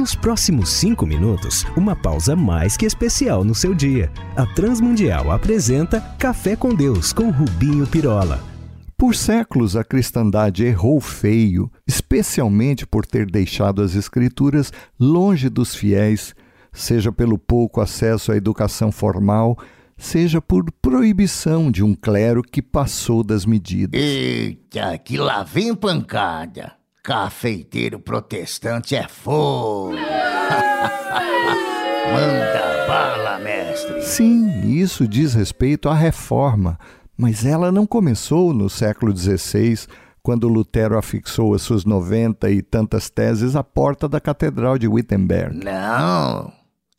Nos próximos cinco minutos, uma pausa mais que especial no seu dia. A Transmundial apresenta Café com Deus com Rubinho Pirola. Por séculos, a cristandade errou feio, especialmente por ter deixado as Escrituras longe dos fiéis, seja pelo pouco acesso à educação formal, seja por proibição de um clero que passou das medidas. Eita, que lá vem pancada. Cafeiteiro protestante é fogo. Manda bala, mestre. Sim, isso diz respeito à reforma, mas ela não começou no século XVI, quando Lutero afixou as suas noventa e tantas teses à porta da Catedral de Wittenberg. Não.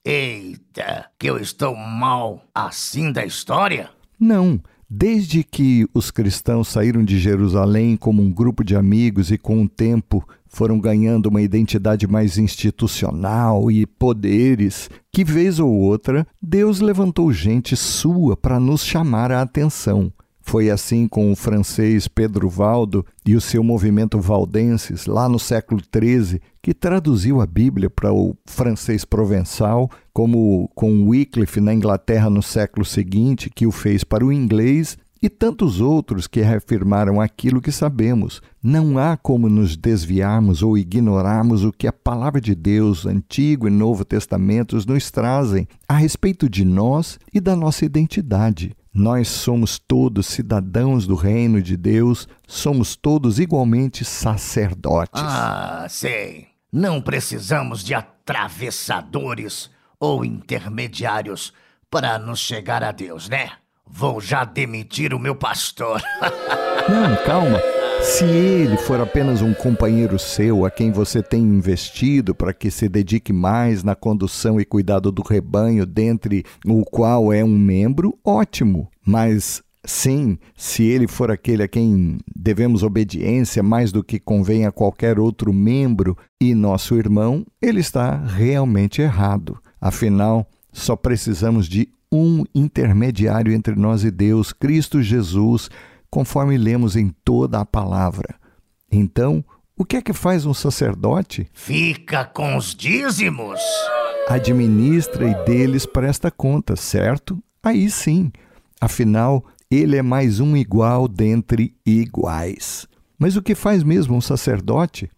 Eita, que eu estou mal assim da história? Não. Desde que os cristãos saíram de Jerusalém como um grupo de amigos e com o tempo foram ganhando uma identidade mais institucional e poderes, que vez ou outra Deus levantou gente sua para nos chamar a atenção. Foi assim com o francês Pedro Valdo e o seu movimento valdenses, lá no século XIII, que traduziu a Bíblia para o francês provençal, como com Wycliffe na Inglaterra no século seguinte, que o fez para o inglês, e tantos outros que reafirmaram aquilo que sabemos. Não há como nos desviarmos ou ignorarmos o que a palavra de Deus, Antigo e Novo Testamentos, nos trazem a respeito de nós e da nossa identidade. Nós somos todos cidadãos do reino de Deus, somos todos igualmente sacerdotes. Ah, sei. Não precisamos de atravessadores ou intermediários para nos chegar a Deus, né? Vou já demitir o meu pastor. Não, calma. Se ele for apenas um companheiro seu a quem você tem investido para que se dedique mais na condução e cuidado do rebanho, dentre o qual é um membro, ótimo. Mas Sim, se ele for aquele a quem devemos obediência mais do que convém a qualquer outro membro e nosso irmão, ele está realmente errado. Afinal, só precisamos de um intermediário entre nós e Deus, Cristo Jesus, conforme lemos em toda a palavra. Então, o que é que faz um sacerdote? Fica com os dízimos. Administra e deles presta conta, certo? Aí sim. Afinal, ele é mais um igual dentre iguais. Mas o que faz mesmo um sacerdote?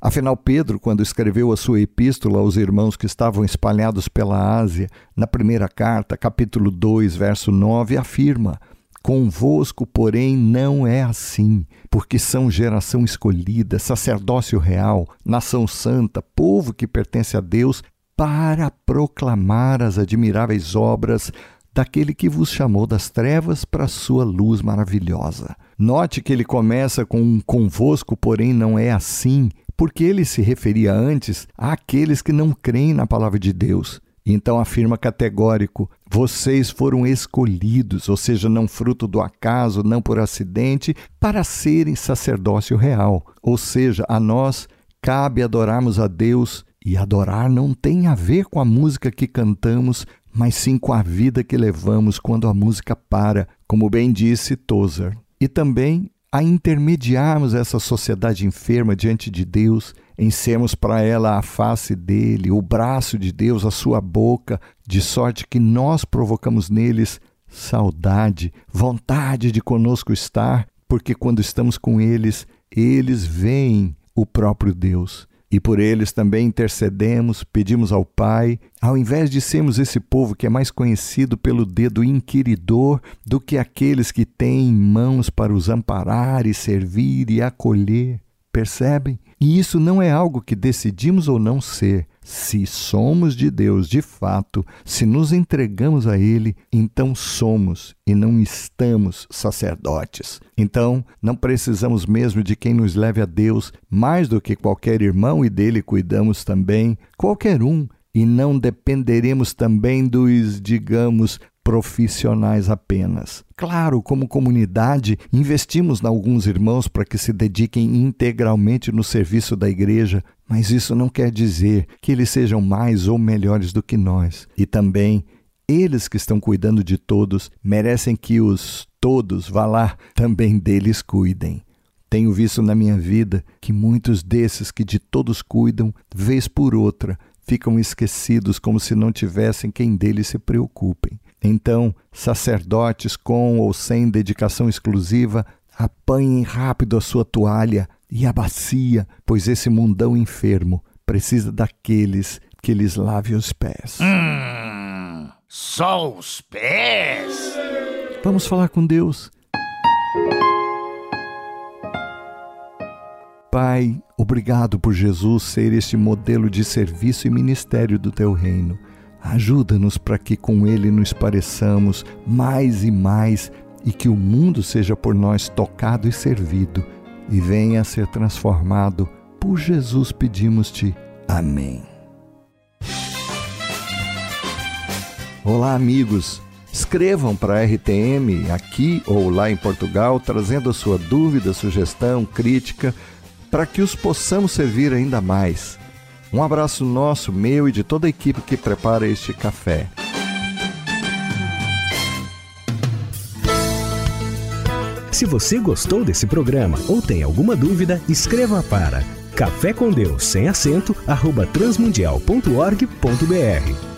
Afinal, Pedro, quando escreveu a sua epístola aos irmãos que estavam espalhados pela Ásia, na primeira carta, capítulo 2, verso 9, afirma: Convosco, porém, não é assim, porque são geração escolhida, sacerdócio real, nação santa, povo que pertence a Deus, para proclamar as admiráveis obras daquele que vos chamou das trevas para a sua luz maravilhosa. Note que ele começa com um convosco, porém não é assim, porque ele se referia antes àqueles que não creem na palavra de Deus. Então afirma categórico: vocês foram escolhidos, ou seja, não fruto do acaso, não por acidente, para serem sacerdócio real. Ou seja, a nós cabe adorarmos a Deus, e adorar não tem a ver com a música que cantamos, mas sim com a vida que levamos quando a música para, como bem disse Tozer. E também a intermediarmos essa sociedade enferma diante de Deus, em sermos para ela a face dele, o braço de Deus, a sua boca, de sorte que nós provocamos neles saudade, vontade de conosco estar, porque quando estamos com eles, eles veem o próprio Deus. E por eles também intercedemos, pedimos ao Pai, ao invés de sermos esse povo que é mais conhecido pelo dedo inquiridor do que aqueles que têm mãos para os amparar e servir e acolher. Percebem? E isso não é algo que decidimos ou não ser. Se somos de Deus de fato, se nos entregamos a Ele, então somos e não estamos sacerdotes. Então, não precisamos mesmo de quem nos leve a Deus mais do que qualquer irmão e dele cuidamos também, qualquer um, e não dependeremos também dos, digamos, profissionais apenas. Claro, como comunidade, investimos em alguns irmãos para que se dediquem integralmente no serviço da igreja, mas isso não quer dizer que eles sejam mais ou melhores do que nós. E também, eles que estão cuidando de todos merecem que os todos, vá lá, também deles cuidem. Tenho visto na minha vida que muitos desses que de todos cuidam, vez por outra, ficam esquecidos como se não tivessem quem deles se preocupem. Então, sacerdotes com ou sem dedicação exclusiva, apanhem rápido a sua toalha e a bacia, pois esse mundão enfermo precisa daqueles que lhes lave os pés. Hum, só os pés? Vamos falar com Deus. Pai, obrigado por Jesus ser este modelo de serviço e ministério do teu reino. Ajuda-nos para que com ele nos pareçamos mais e mais e que o mundo seja por nós tocado e servido e venha a ser transformado. Por Jesus pedimos-te. Amém. Olá, amigos. Escrevam para a RTM aqui ou lá em Portugal, trazendo a sua dúvida, sugestão, crítica, para que os possamos servir ainda mais. Um abraço nosso, meu e de toda a equipe que prepara este café. Se você gostou desse programa ou tem alguma dúvida, escreva para café com Deus sem acento arroba transmundial.org.br